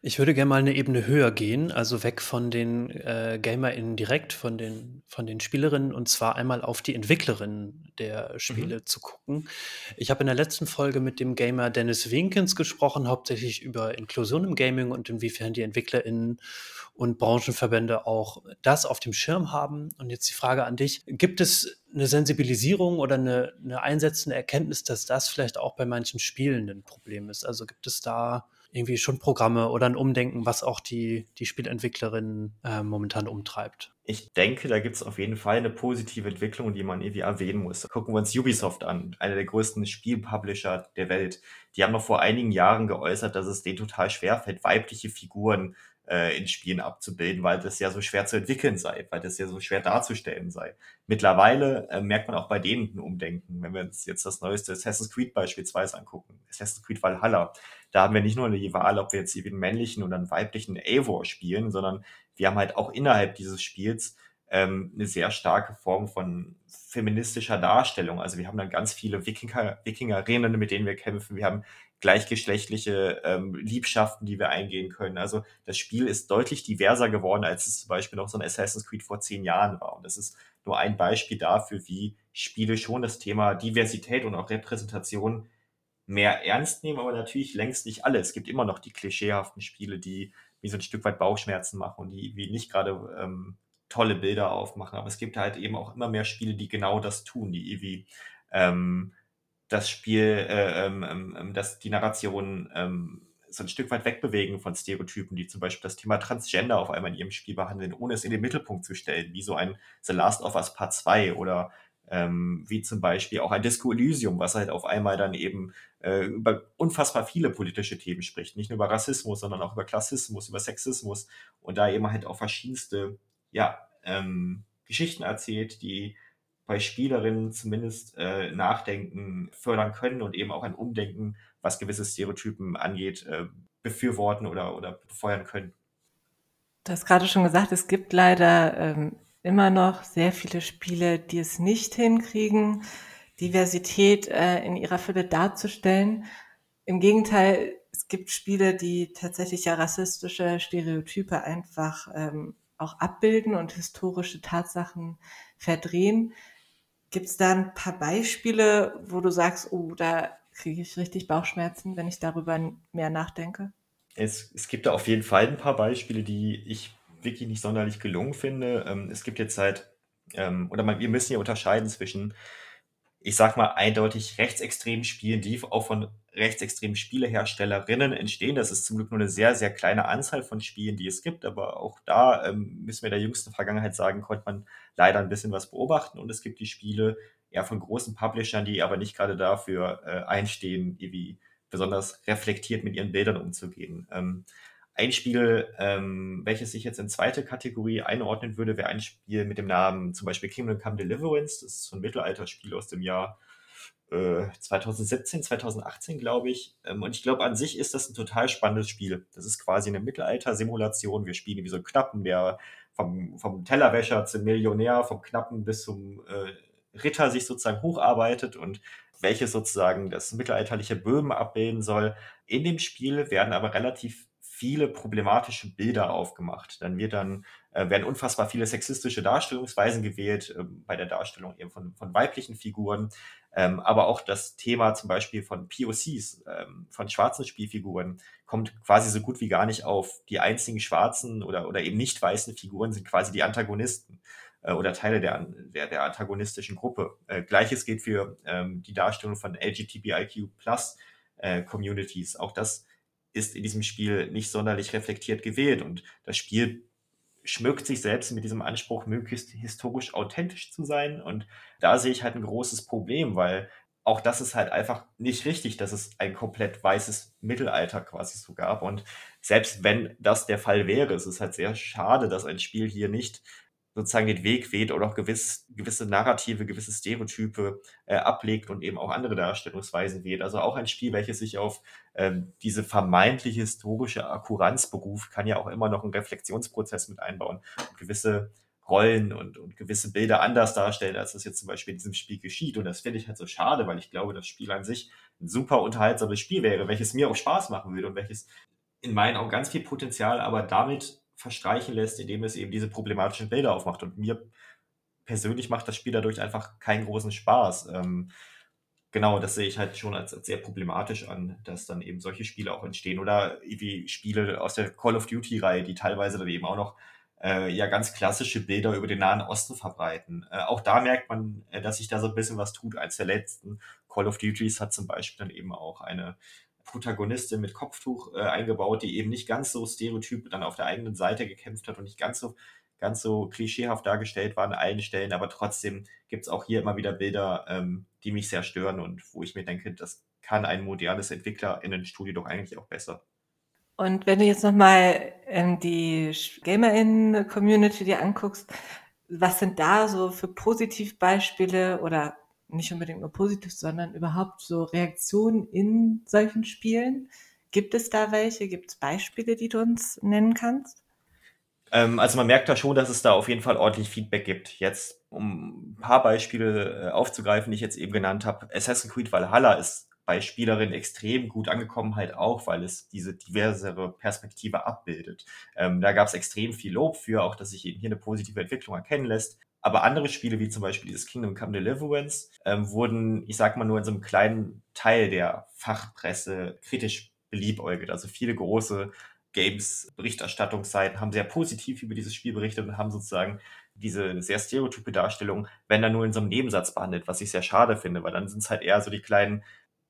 Ich würde gerne mal eine Ebene höher gehen, also weg von den äh, GamerInnen direkt, von den, von den Spielerinnen und zwar einmal auf die Entwicklerinnen der Spiele mhm. zu gucken. Ich habe in der letzten Folge mit dem Gamer Dennis Winkens gesprochen, hauptsächlich über Inklusion im Gaming und inwiefern die EntwicklerInnen und Branchenverbände auch das auf dem Schirm haben. Und jetzt die Frage an dich: Gibt es eine Sensibilisierung oder eine, eine einsetzende Erkenntnis, dass das vielleicht auch bei manchen Spielen ein Problem ist? Also gibt es da irgendwie schon Programme oder ein Umdenken, was auch die, die Spielentwicklerinnen äh, momentan umtreibt? Ich denke, da gibt es auf jeden Fall eine positive Entwicklung, die man irgendwie erwähnen muss. Gucken wir uns Ubisoft an, einer der größten Spielpublisher der Welt. Die haben noch vor einigen Jahren geäußert, dass es denen total schwerfällt, weibliche Figuren äh, in Spielen abzubilden, weil das ja so schwer zu entwickeln sei, weil das ja so schwer darzustellen sei. Mittlerweile äh, merkt man auch bei denen ein Umdenken, wenn wir uns jetzt das neueste Assassin's Creed beispielsweise angucken. Assassin's Creed Valhalla. Da haben wir nicht nur eine Wahl, ob wir jetzt einen männlichen oder einen weiblichen Eivor spielen, sondern wir haben halt auch innerhalb dieses Spiels ähm, eine sehr starke Form von feministischer Darstellung. Also wir haben dann ganz viele Wikinger, Wikingerinnen, mit denen wir kämpfen. Wir haben gleichgeschlechtliche ähm, Liebschaften, die wir eingehen können. Also das Spiel ist deutlich diverser geworden, als es zum Beispiel noch so ein Assassin's Creed vor zehn Jahren war. Und das ist nur ein Beispiel dafür, wie Spiele schon das Thema Diversität und auch Repräsentation mehr ernst nehmen, aber natürlich längst nicht alle. Es gibt immer noch die klischeehaften Spiele, die wie so ein Stück weit Bauchschmerzen machen und die wie nicht gerade ähm, tolle Bilder aufmachen. Aber es gibt halt eben auch immer mehr Spiele, die genau das tun, die irgendwie ähm, das Spiel, äh, ähm, ähm, ähm, dass die Narration ähm, so ein Stück weit wegbewegen von Stereotypen, die zum Beispiel das Thema Transgender auf einmal in ihrem Spiel behandeln, ohne es in den Mittelpunkt zu stellen, wie so ein The Last of Us Part 2 oder ähm, wie zum Beispiel auch ein Disco Elysium, was halt auf einmal dann eben äh, über unfassbar viele politische Themen spricht. Nicht nur über Rassismus, sondern auch über Klassismus, über Sexismus und da eben halt auch verschiedenste ja, ähm, Geschichten erzählt, die bei Spielerinnen zumindest äh, Nachdenken fördern können und eben auch ein Umdenken, was gewisse Stereotypen angeht, äh, befürworten oder, oder befeuern können. Du hast gerade schon gesagt, es gibt leider ähm, immer noch sehr viele Spiele, die es nicht hinkriegen, Diversität äh, in ihrer Fülle darzustellen. Im Gegenteil, es gibt Spiele, die tatsächlich ja rassistische Stereotype einfach ähm, auch abbilden und historische Tatsachen verdrehen. Gibt es da ein paar Beispiele, wo du sagst, oh, da kriege ich richtig Bauchschmerzen, wenn ich darüber mehr nachdenke? Es, es gibt da auf jeden Fall ein paar Beispiele, die ich wirklich nicht sonderlich gelungen finde. Ähm, es gibt jetzt halt, oder man, wir müssen ja unterscheiden zwischen, ich sag mal, eindeutig rechtsextremen Spielen, die auch von rechtsextremen Spieleherstellerinnen entstehen. Das ist zum Glück nur eine sehr, sehr kleine Anzahl von Spielen, die es gibt, aber auch da ähm, müssen wir der jüngsten Vergangenheit sagen, konnte man leider ein bisschen was beobachten und es gibt die Spiele eher von großen Publishern, die aber nicht gerade dafür äh, einstehen, irgendwie besonders reflektiert mit ihren Bildern umzugehen. Ähm, ein Spiel, ähm, welches sich jetzt in zweite Kategorie einordnen würde, wäre ein Spiel mit dem Namen zum Beispiel Kingdom Come Deliverance. Das ist so ein Mittelalterspiel aus dem Jahr 2017, äh, 2018, glaube ich. Ähm, und ich glaube, an sich ist das ein total spannendes Spiel. Das ist quasi eine Mittelalter-Simulation. Wir spielen wie so einen Knappen, der vom, vom Tellerwäscher zum Millionär, vom Knappen bis zum äh, Ritter sich sozusagen hocharbeitet und welches sozusagen das mittelalterliche Böhmen abbilden soll. In dem Spiel werden aber relativ viele problematische Bilder aufgemacht. Dann wird dann, äh, werden unfassbar viele sexistische Darstellungsweisen gewählt äh, bei der Darstellung eben von, von weiblichen Figuren. Ähm, aber auch das Thema zum Beispiel von POCs, ähm, von schwarzen Spielfiguren, kommt quasi so gut wie gar nicht auf. Die einzigen schwarzen oder, oder eben nicht weißen Figuren sind quasi die Antagonisten äh, oder Teile der, der, der antagonistischen Gruppe. Äh, Gleiches gilt für ähm, die Darstellung von LGBTIQ Plus äh, Communities. Auch das ist in diesem Spiel nicht sonderlich reflektiert gewählt und das Spiel schmückt sich selbst mit diesem Anspruch, möglichst historisch authentisch zu sein. Und da sehe ich halt ein großes Problem, weil auch das ist halt einfach nicht richtig, dass es ein komplett weißes Mittelalter quasi so gab. Und selbst wenn das der Fall wäre, es ist halt sehr schade, dass ein Spiel hier nicht sozusagen den Weg weht oder auch gewiss, gewisse Narrative, gewisse Stereotype äh, ablegt und eben auch andere Darstellungsweisen wählt. Also auch ein Spiel, welches sich auf ähm, diese vermeintliche historische Akkuranz beruft, kann ja auch immer noch einen Reflexionsprozess mit einbauen und gewisse Rollen und, und gewisse Bilder anders darstellen, als das jetzt zum Beispiel in diesem Spiel geschieht. Und das finde ich halt so schade, weil ich glaube, das Spiel an sich ein super unterhaltsames Spiel wäre, welches mir auch Spaß machen würde und welches in meinen Augen ganz viel Potenzial, aber damit verstreichen lässt, indem es eben diese problematischen Bilder aufmacht. Und mir persönlich macht das Spiel dadurch einfach keinen großen Spaß. Ähm, genau, das sehe ich halt schon als, als, sehr problematisch an, dass dann eben solche Spiele auch entstehen. Oder wie Spiele aus der Call of Duty-Reihe, die teilweise dann eben auch noch äh, ja ganz klassische Bilder über den Nahen Osten verbreiten. Äh, auch da merkt man, äh, dass sich da so ein bisschen was tut. Eins der letzten Call of Duties hat zum Beispiel dann eben auch eine Protagonistin mit Kopftuch äh, eingebaut, die eben nicht ganz so stereotyp dann auf der eigenen Seite gekämpft hat und nicht ganz so ganz so klischeehaft dargestellt war an allen Stellen, aber trotzdem gibt es auch hier immer wieder Bilder, ähm, die mich sehr stören und wo ich mir denke, das kann ein modernes EntwicklerInnen-Studio doch eigentlich auch besser. Und wenn du jetzt nochmal ähm, die GamerInnen-Community dir anguckst, was sind da so für Positivbeispiele oder nicht unbedingt nur positiv, sondern überhaupt so Reaktionen in solchen Spielen? Gibt es da welche? Gibt es Beispiele, die du uns nennen kannst? Ähm, also man merkt da schon, dass es da auf jeden Fall ordentlich Feedback gibt. Jetzt, um ein paar Beispiele äh, aufzugreifen, die ich jetzt eben genannt habe. Assassin's Creed Valhalla ist bei Spielerinnen extrem gut angekommen, halt auch, weil es diese diversere Perspektive abbildet. Ähm, da gab es extrem viel Lob für, auch dass sich eben hier eine positive Entwicklung erkennen lässt. Aber andere Spiele, wie zum Beispiel dieses Kingdom Come Deliverance, ähm, wurden, ich sag mal, nur in so einem kleinen Teil der Fachpresse kritisch beliebäugelt. Also viele große Games-Berichterstattungsseiten haben sehr positiv über dieses Spiel berichtet und haben sozusagen diese sehr stereotype Darstellung, wenn dann nur in so einem Nebensatz behandelt, was ich sehr schade finde, weil dann sind es halt eher so die kleinen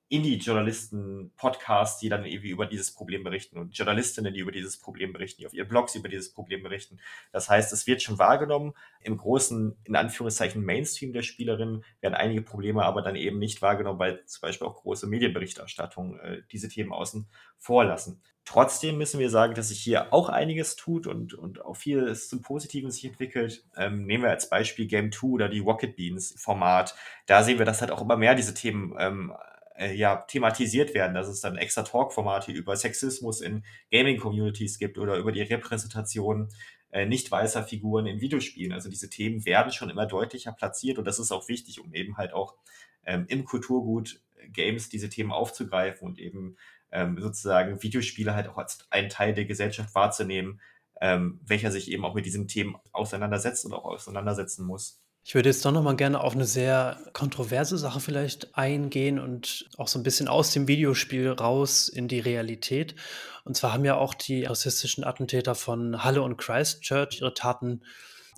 Indie-Journalisten-Podcasts, die dann irgendwie über dieses Problem berichten und Journalistinnen, die über dieses Problem berichten, die auf ihren Blogs über dieses Problem berichten. Das heißt, es wird schon wahrgenommen. Im großen, in Anführungszeichen, Mainstream der Spielerinnen werden einige Probleme aber dann eben nicht wahrgenommen, weil zum Beispiel auch große Medienberichterstattung äh, diese Themen außen vorlassen. Trotzdem müssen wir sagen, dass sich hier auch einiges tut und, und auch vieles zum Positiven sich entwickelt. Ähm, nehmen wir als Beispiel Game 2 oder die Rocket Beans Format. Da sehen wir, dass halt auch immer mehr diese Themen ähm, äh, ja, thematisiert werden, dass es dann extra Talk-Formate über Sexismus in Gaming-Communities gibt oder über die Repräsentation äh, nicht weißer Figuren in Videospielen. Also diese Themen werden schon immer deutlicher platziert und das ist auch wichtig, um eben halt auch ähm, im Kulturgut äh, Games diese Themen aufzugreifen und eben ähm, sozusagen Videospiele halt auch als einen Teil der Gesellschaft wahrzunehmen, ähm, welcher sich eben auch mit diesen Themen auseinandersetzt und auch auseinandersetzen muss. Ich würde jetzt doch noch mal gerne auf eine sehr kontroverse Sache vielleicht eingehen und auch so ein bisschen aus dem Videospiel raus in die Realität. Und zwar haben ja auch die rassistischen Attentäter von Halle und Christchurch ihre Taten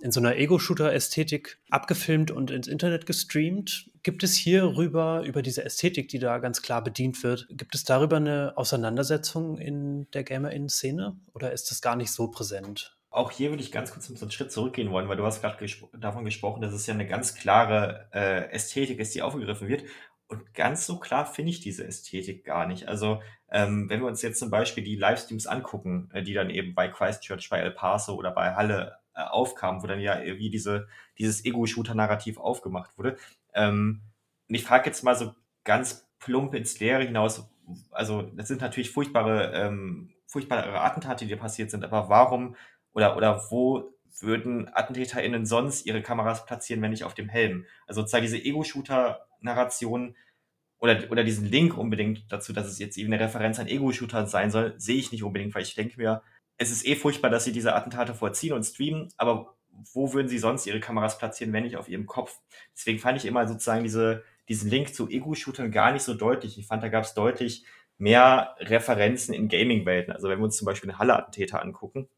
in so einer Ego-Shooter-Ästhetik abgefilmt und ins Internet gestreamt. Gibt es hierüber, über diese Ästhetik, die da ganz klar bedient wird, gibt es darüber eine Auseinandersetzung in der Gamer-In-Szene oder ist das gar nicht so präsent? Auch hier würde ich ganz kurz einen Schritt zurückgehen wollen, weil du hast gerade gespro davon gesprochen, dass es ja eine ganz klare äh, Ästhetik ist, die aufgegriffen wird. Und ganz so klar finde ich diese Ästhetik gar nicht. Also ähm, wenn wir uns jetzt zum Beispiel die Livestreams angucken, äh, die dann eben bei Christchurch, bei El Paso oder bei Halle äh, aufkamen, wo dann ja irgendwie diese, dieses Ego-Shooter-Narrativ aufgemacht wurde. Ähm, und ich frage jetzt mal so ganz plump ins Leere hinaus, also das sind natürlich furchtbare, ähm, furchtbare Attentate, die passiert sind, aber warum oder, oder wo würden AttentäterInnen sonst ihre Kameras platzieren, wenn nicht auf dem Helm? Also sozusagen diese Ego-Shooter-Narration oder, oder diesen Link unbedingt dazu, dass es jetzt eben eine Referenz an Ego-Shooter sein soll, sehe ich nicht unbedingt, weil ich denke mir, es ist eh furchtbar, dass sie diese Attentate vorziehen und streamen, aber wo würden sie sonst ihre Kameras platzieren, wenn nicht auf ihrem Kopf? Deswegen fand ich immer sozusagen diese, diesen Link zu Ego-Shootern gar nicht so deutlich. Ich fand, da gab es deutlich mehr Referenzen in Gaming-Welten. Also wenn wir uns zum Beispiel den Halle-Attentäter angucken,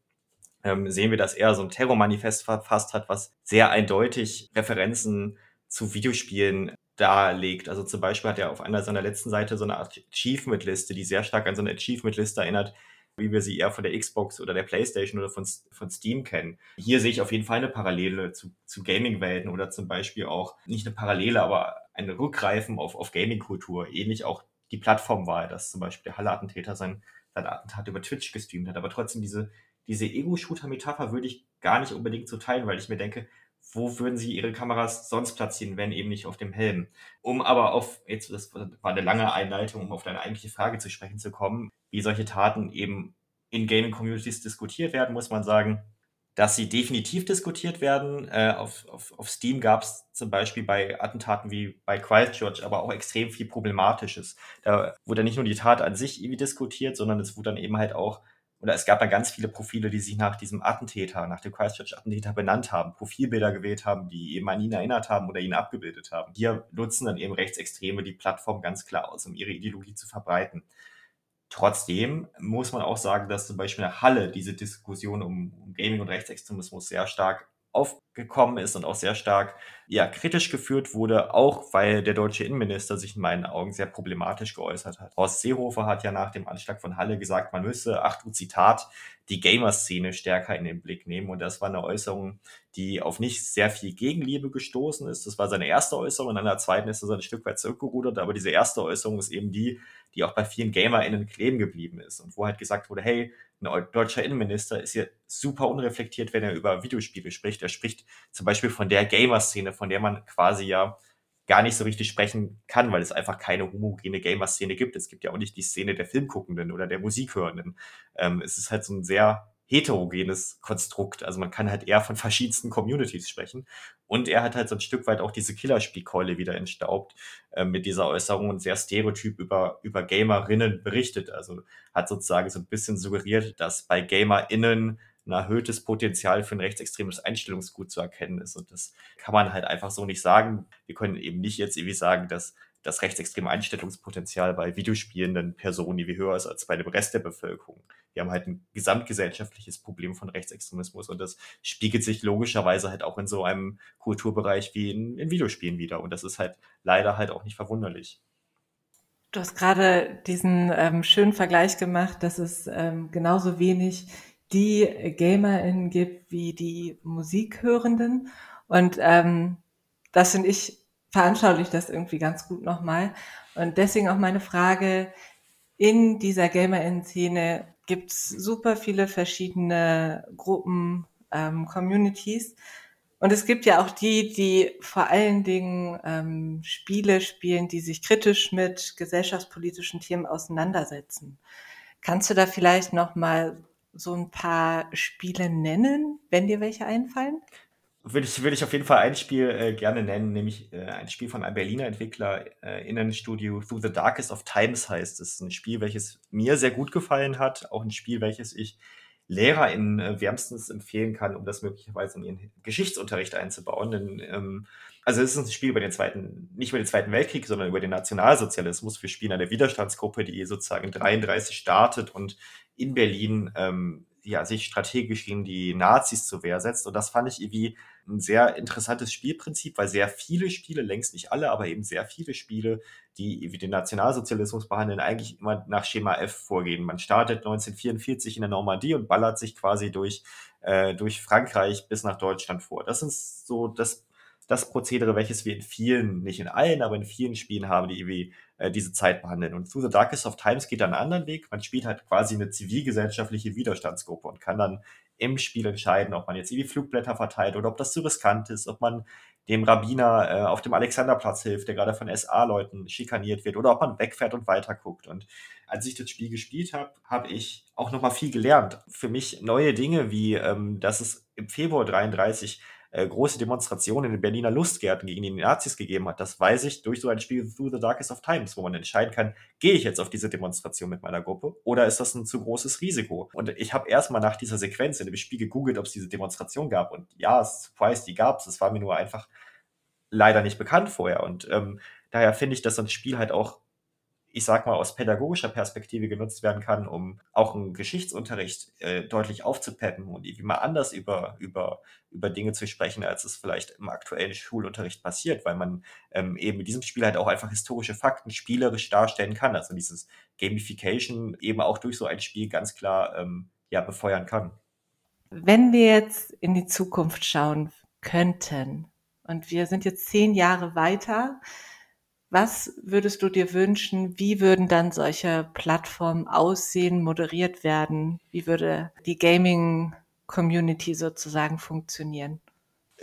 ähm, sehen wir, dass er so ein Terrormanifest verfasst hat, was sehr eindeutig Referenzen zu Videospielen darlegt. Also zum Beispiel hat er auf einer seiner letzten Seite so eine Achievement-Liste, die sehr stark an so eine Achievement-Liste erinnert, wie wir sie eher von der Xbox oder der PlayStation oder von, von Steam kennen. Hier sehe ich auf jeden Fall eine Parallele zu, zu Gaming-Welten oder zum Beispiel auch nicht eine Parallele, aber ein Rückgreifen auf, auf Gaming-Kultur. Ähnlich auch die Plattformwahl, dass zum Beispiel der Halle-Attentäter sein, sein Attentat über Twitch gestreamt hat, aber trotzdem diese diese Ego-Shooter-Metapher würde ich gar nicht unbedingt so teilen, weil ich mir denke, wo würden sie ihre Kameras sonst platzieren, wenn eben nicht auf dem Helm? Um aber auf, jetzt, das war eine lange Einleitung, um auf deine eigentliche Frage zu sprechen zu kommen, wie solche Taten eben in Gaming-Communities diskutiert werden, muss man sagen, dass sie definitiv diskutiert werden. Äh, auf, auf, auf Steam gab es zum Beispiel bei Attentaten wie bei Christchurch aber auch extrem viel Problematisches. Da wurde nicht nur die Tat an sich irgendwie diskutiert, sondern es wurde dann eben halt auch oder es gab dann ganz viele Profile, die sich nach diesem Attentäter, nach dem Christchurch-Attentäter benannt haben, Profilbilder gewählt haben, die eben an ihn erinnert haben oder ihn abgebildet haben. Hier nutzen dann eben Rechtsextreme die Plattform ganz klar aus, um ihre Ideologie zu verbreiten. Trotzdem muss man auch sagen, dass zum Beispiel nach Halle diese Diskussion um Gaming und Rechtsextremismus sehr stark aufgekommen ist und auch sehr stark ja, kritisch geführt wurde, auch weil der deutsche Innenminister sich in meinen Augen sehr problematisch geäußert hat. Horst Seehofer hat ja nach dem Anschlag von Halle gesagt, man müsse, ach du Zitat, die Gamer-Szene stärker in den Blick nehmen. Und das war eine Äußerung, die auf nicht sehr viel Gegenliebe gestoßen ist. Das war seine erste Äußerung. In einer zweiten ist er so ein Stück weit zurückgerudert. Aber diese erste Äußerung ist eben die, die auch bei vielen GamerInnen kleben geblieben ist. Und wo halt gesagt wurde, hey, ein deutscher Innenminister ist hier super unreflektiert, wenn er über Videospiele spricht. Er spricht zum Beispiel von der Gamer-Szene, von der man quasi ja gar nicht so richtig sprechen kann, weil es einfach keine homogene Gamer-Szene gibt. Es gibt ja auch nicht die Szene der Filmguckenden oder der Musikhörenden. Ähm, es ist halt so ein sehr heterogenes Konstrukt. Also man kann halt eher von verschiedensten Communities sprechen. Und er hat halt so ein Stück weit auch diese Killerspielkeule wieder entstaubt äh, mit dieser Äußerung und sehr stereotyp über, über Gamerinnen berichtet. Also hat sozusagen so ein bisschen suggeriert, dass bei GamerInnen ein erhöhtes Potenzial für ein rechtsextremes Einstellungsgut zu erkennen ist. Und das kann man halt einfach so nicht sagen. Wir können eben nicht jetzt irgendwie sagen, dass das rechtsextreme Einstellungspotenzial bei videospielenden Personen irgendwie höher ist als bei dem Rest der Bevölkerung. Wir haben halt ein gesamtgesellschaftliches Problem von Rechtsextremismus und das spiegelt sich logischerweise halt auch in so einem Kulturbereich wie in, in Videospielen wieder. Und das ist halt leider halt auch nicht verwunderlich. Du hast gerade diesen ähm, schönen Vergleich gemacht, dass es ähm, genauso wenig die GamerInnen gibt wie die Musikhörenden. Und ähm, das finde ich veranschaulicht das irgendwie ganz gut nochmal. Und deswegen auch meine Frage, in dieser GamerInnen-Szene gibt es super viele verschiedene Gruppen, ähm, Communities. Und es gibt ja auch die, die vor allen Dingen ähm, Spiele spielen, die sich kritisch mit gesellschaftspolitischen Themen auseinandersetzen. Kannst du da vielleicht noch mal so ein paar Spiele nennen, wenn dir welche einfallen? Würde ich, würde ich auf jeden Fall ein Spiel äh, gerne nennen, nämlich äh, ein Spiel von einem Berliner Entwickler, äh, Innenstudio Through the Darkest of Times heißt es. Ein Spiel, welches mir sehr gut gefallen hat, auch ein Spiel, welches ich LehrerInnen äh, wärmstens empfehlen kann, um das möglicherweise in ihren Geschichtsunterricht einzubauen. Denn, ähm, also es ist ein Spiel über den zweiten, nicht über den Zweiten Weltkrieg, sondern über den Nationalsozialismus. Wir spielen eine Widerstandsgruppe, die sozusagen 33 startet und in Berlin ähm, ja, sich strategisch gegen die Nazis zur Wehr setzt. Und das fand ich irgendwie ein sehr interessantes Spielprinzip, weil sehr viele Spiele, längst nicht alle, aber eben sehr viele Spiele, die wie den Nationalsozialismus behandeln, eigentlich immer nach Schema F vorgehen. Man startet 1944 in der Normandie und ballert sich quasi durch, äh, durch Frankreich bis nach Deutschland vor. Das ist so das das Prozedere, welches wir in vielen, nicht in allen, aber in vielen Spielen haben, die irgendwie äh, diese Zeit behandeln. Und Through the Darkest of Times geht dann einen anderen Weg. Man spielt halt quasi eine zivilgesellschaftliche Widerstandsgruppe und kann dann im Spiel entscheiden, ob man jetzt irgendwie Flugblätter verteilt oder ob das zu riskant ist, ob man dem Rabbiner äh, auf dem Alexanderplatz hilft, der gerade von SA-Leuten schikaniert wird, oder ob man wegfährt und weiterguckt. Und als ich das Spiel gespielt habe, habe ich auch nochmal viel gelernt. Für mich neue Dinge, wie ähm, dass es im Februar 33 äh, große Demonstrationen in den Berliner Lustgärten gegen die Nazis gegeben hat. Das weiß ich durch so ein Spiel Through the Darkest of Times, wo man entscheiden kann, gehe ich jetzt auf diese Demonstration mit meiner Gruppe oder ist das ein zu großes Risiko? Und ich habe erstmal nach dieser Sequenz in dem Spiel gegoogelt, ob es diese Demonstration gab. Und ja, surprise, die gab es. Es war mir nur einfach leider nicht bekannt vorher. Und ähm, daher finde ich, dass so ein Spiel halt auch ich sag mal, aus pädagogischer Perspektive genutzt werden kann, um auch einen Geschichtsunterricht äh, deutlich aufzupeppen und irgendwie mal anders über, über, über Dinge zu sprechen, als es vielleicht im aktuellen Schulunterricht passiert, weil man ähm, eben mit diesem Spiel halt auch einfach historische Fakten spielerisch darstellen kann. Also dieses Gamification eben auch durch so ein Spiel ganz klar ähm, ja, befeuern kann. Wenn wir jetzt in die Zukunft schauen könnten und wir sind jetzt zehn Jahre weiter, Was würdest du dir wünschen? Wie würden dann solche Plattformen aussehen, moderiert werden? Wie würde die Gaming-Community sozusagen funktionieren?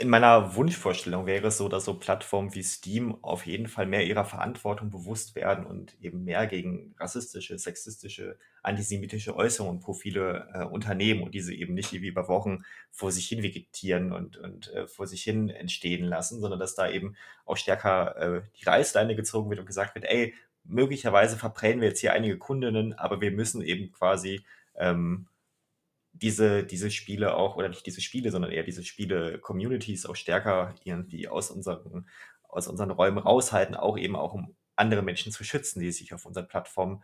In meiner Wunschvorstellung wäre es so, dass so Plattformen wie Steam auf jeden Fall mehr ihrer Verantwortung bewusst werden und eben mehr gegen rassistische, sexistische, antisemitische Äußerungen und Profile äh, unternehmen und diese eben nicht wie über Wochen vor sich hin vegetieren und, und äh, vor sich hin entstehen lassen, sondern dass da eben auch stärker äh, die Reißleine gezogen wird und gesagt wird, ey, möglicherweise verprellen wir jetzt hier einige Kundinnen, aber wir müssen eben quasi ähm, diese, diese Spiele auch, oder nicht diese Spiele, sondern eher diese Spiele-Communities auch stärker irgendwie aus unseren, aus unseren Räumen raushalten, auch eben auch um andere Menschen zu schützen, die sich auf unseren Plattformen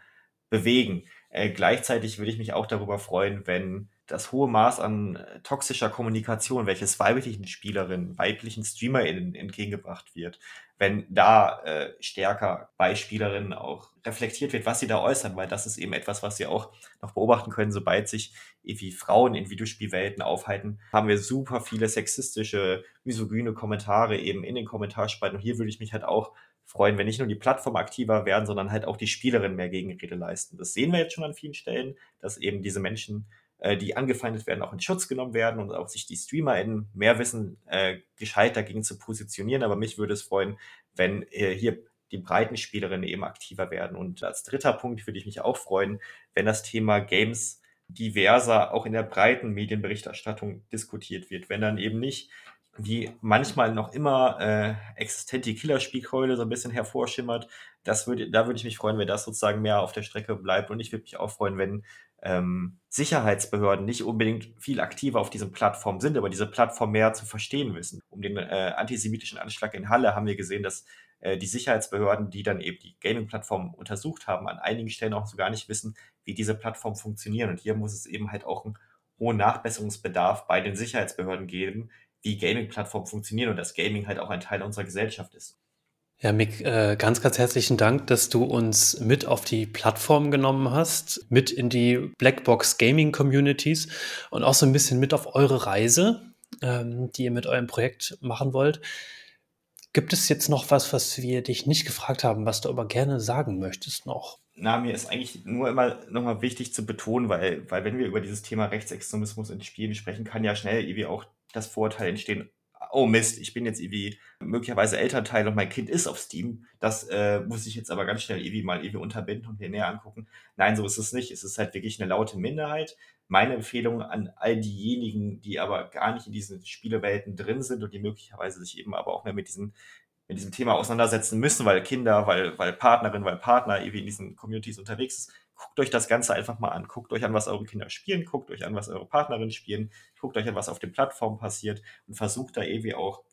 bewegen. Äh, gleichzeitig würde ich mich auch darüber freuen, wenn das hohe Maß an äh, toxischer Kommunikation, welches weiblichen Spielerinnen, weiblichen StreamerInnen entgegengebracht wird, wenn da äh, stärker bei Spielerinnen auch reflektiert wird, was sie da äußern, weil das ist eben etwas, was sie auch noch beobachten können, sobald sich irgendwie Frauen in Videospielwelten aufhalten, haben wir super viele sexistische, misogyne Kommentare eben in den Kommentarspalten. Und hier würde ich mich halt auch freuen, wenn nicht nur die Plattform aktiver werden, sondern halt auch die Spielerinnen mehr Gegenrede leisten. Das sehen wir jetzt schon an vielen Stellen, dass eben diese Menschen äh, die angefeindet werden, auch in Schutz genommen werden und auch sich die StreamerInnen mehr wissen, äh, gescheit dagegen zu positionieren. Aber mich würde es freuen, wenn äh, hier die breiten Spielerinnen eben aktiver werden. Und als dritter Punkt würde ich mich auch freuen, wenn das Thema Games diverser auch in der breiten Medienberichterstattung diskutiert wird. Wenn dann eben nicht wie manchmal noch immer äh, existent die Killerspielkeule so ein bisschen hervorschimmert. Das würde, da würde ich mich freuen, wenn das sozusagen mehr auf der Strecke bleibt. Und ich würde mich auch freuen, wenn ähm, Sicherheitsbehörden nicht unbedingt viel aktiver auf diesen Plattformen sind, aber diese Plattform mehr zu verstehen wissen. Um den äh, antisemitischen Anschlag in Halle haben wir gesehen, dass äh, die Sicherheitsbehörden, die dann eben die Gaming-Plattform untersucht haben, an einigen Stellen auch so gar nicht wissen, wie diese Plattformen funktionieren. Und hier muss es eben halt auch einen hohen Nachbesserungsbedarf bei den Sicherheitsbehörden geben, wie Gaming-Plattformen funktionieren und dass Gaming halt auch ein Teil unserer Gesellschaft ist. Ja, Mick, äh, ganz, ganz herzlichen Dank, dass du uns mit auf die Plattform genommen hast, mit in die Blackbox Gaming Communities und auch so ein bisschen mit auf eure Reise, ähm, die ihr mit eurem Projekt machen wollt. Gibt es jetzt noch was, was wir dich nicht gefragt haben, was du aber gerne sagen möchtest noch? Na, mir ist eigentlich nur immer nochmal wichtig zu betonen, weil, weil wenn wir über dieses Thema Rechtsextremismus in Spielen sprechen, kann ja schnell irgendwie auch das Vorurteil entstehen, oh Mist, ich bin jetzt irgendwie möglicherweise Elternteil und mein Kind ist auf Steam. Das äh, muss ich jetzt aber ganz schnell irgendwie mal irgendwie unterbinden und mir näher angucken. Nein, so ist es nicht. Es ist halt wirklich eine laute Minderheit. Meine Empfehlung an all diejenigen, die aber gar nicht in diesen Spielewelten drin sind und die möglicherweise sich eben aber auch mehr mit diesen mit diesem Thema auseinandersetzen müssen, weil Kinder, weil, weil Partnerin, weil Partner irgendwie in diesen Communities unterwegs ist, guckt euch das Ganze einfach mal an. Guckt euch an, was eure Kinder spielen, guckt euch an, was eure Partnerinnen spielen, guckt euch an, was auf den Plattformen passiert und versucht da irgendwie auch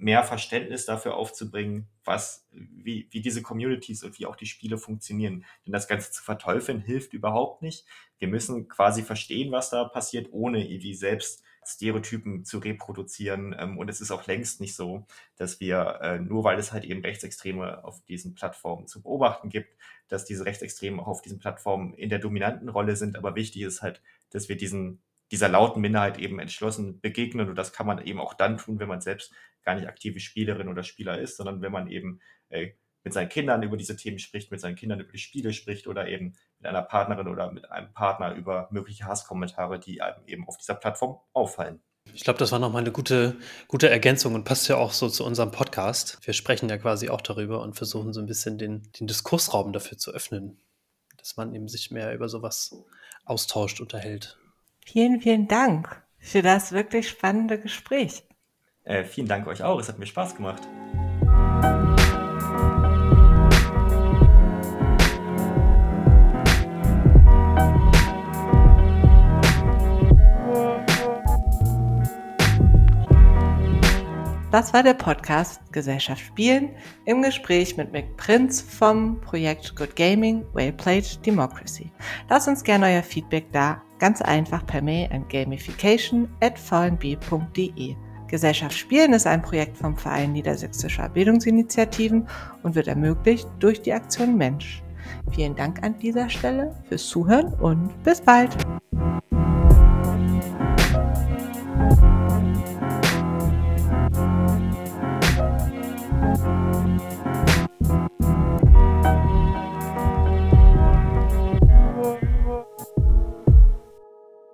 mehr Verständnis dafür aufzubringen, was, wie, wie diese Communities und wie auch die Spiele funktionieren. Denn das Ganze zu verteufeln hilft überhaupt nicht. Wir müssen quasi verstehen, was da passiert, ohne irgendwie selbst Stereotypen zu reproduzieren. Ähm, und es ist auch längst nicht so, dass wir, äh, nur weil es halt eben Rechtsextreme auf diesen Plattformen zu beobachten gibt, dass diese Rechtsextremen auch auf diesen Plattformen in der dominanten Rolle sind. Aber wichtig ist halt, dass wir diesen, dieser lauten Minderheit eben entschlossen begegnen. Und das kann man eben auch dann tun, wenn man selbst gar nicht aktive Spielerin oder Spieler ist, sondern wenn man eben äh, mit seinen Kindern über diese Themen spricht, mit seinen Kindern über die Spiele spricht oder eben mit einer Partnerin oder mit einem Partner über mögliche Hasskommentare, die einem eben auf dieser Plattform auffallen. Ich glaube, das war nochmal eine gute, gute Ergänzung und passt ja auch so zu unserem Podcast. Wir sprechen ja quasi auch darüber und versuchen so ein bisschen den, den Diskursraum dafür zu öffnen, dass man eben sich mehr über sowas austauscht, unterhält. Vielen, vielen Dank für das wirklich spannende Gespräch. Äh, vielen Dank euch auch, es hat mir Spaß gemacht. Das war der Podcast Gesellschaft Spielen im Gespräch mit Mick Prinz vom Projekt Good Gaming Well Played Democracy. Lasst uns gerne euer Feedback da, ganz einfach per Mail an gamification at vnb.de. Gesellschaft Spielen ist ein Projekt vom Verein Niedersächsischer Bildungsinitiativen und wird ermöglicht durch die Aktion Mensch. Vielen Dank an dieser Stelle fürs Zuhören und bis bald!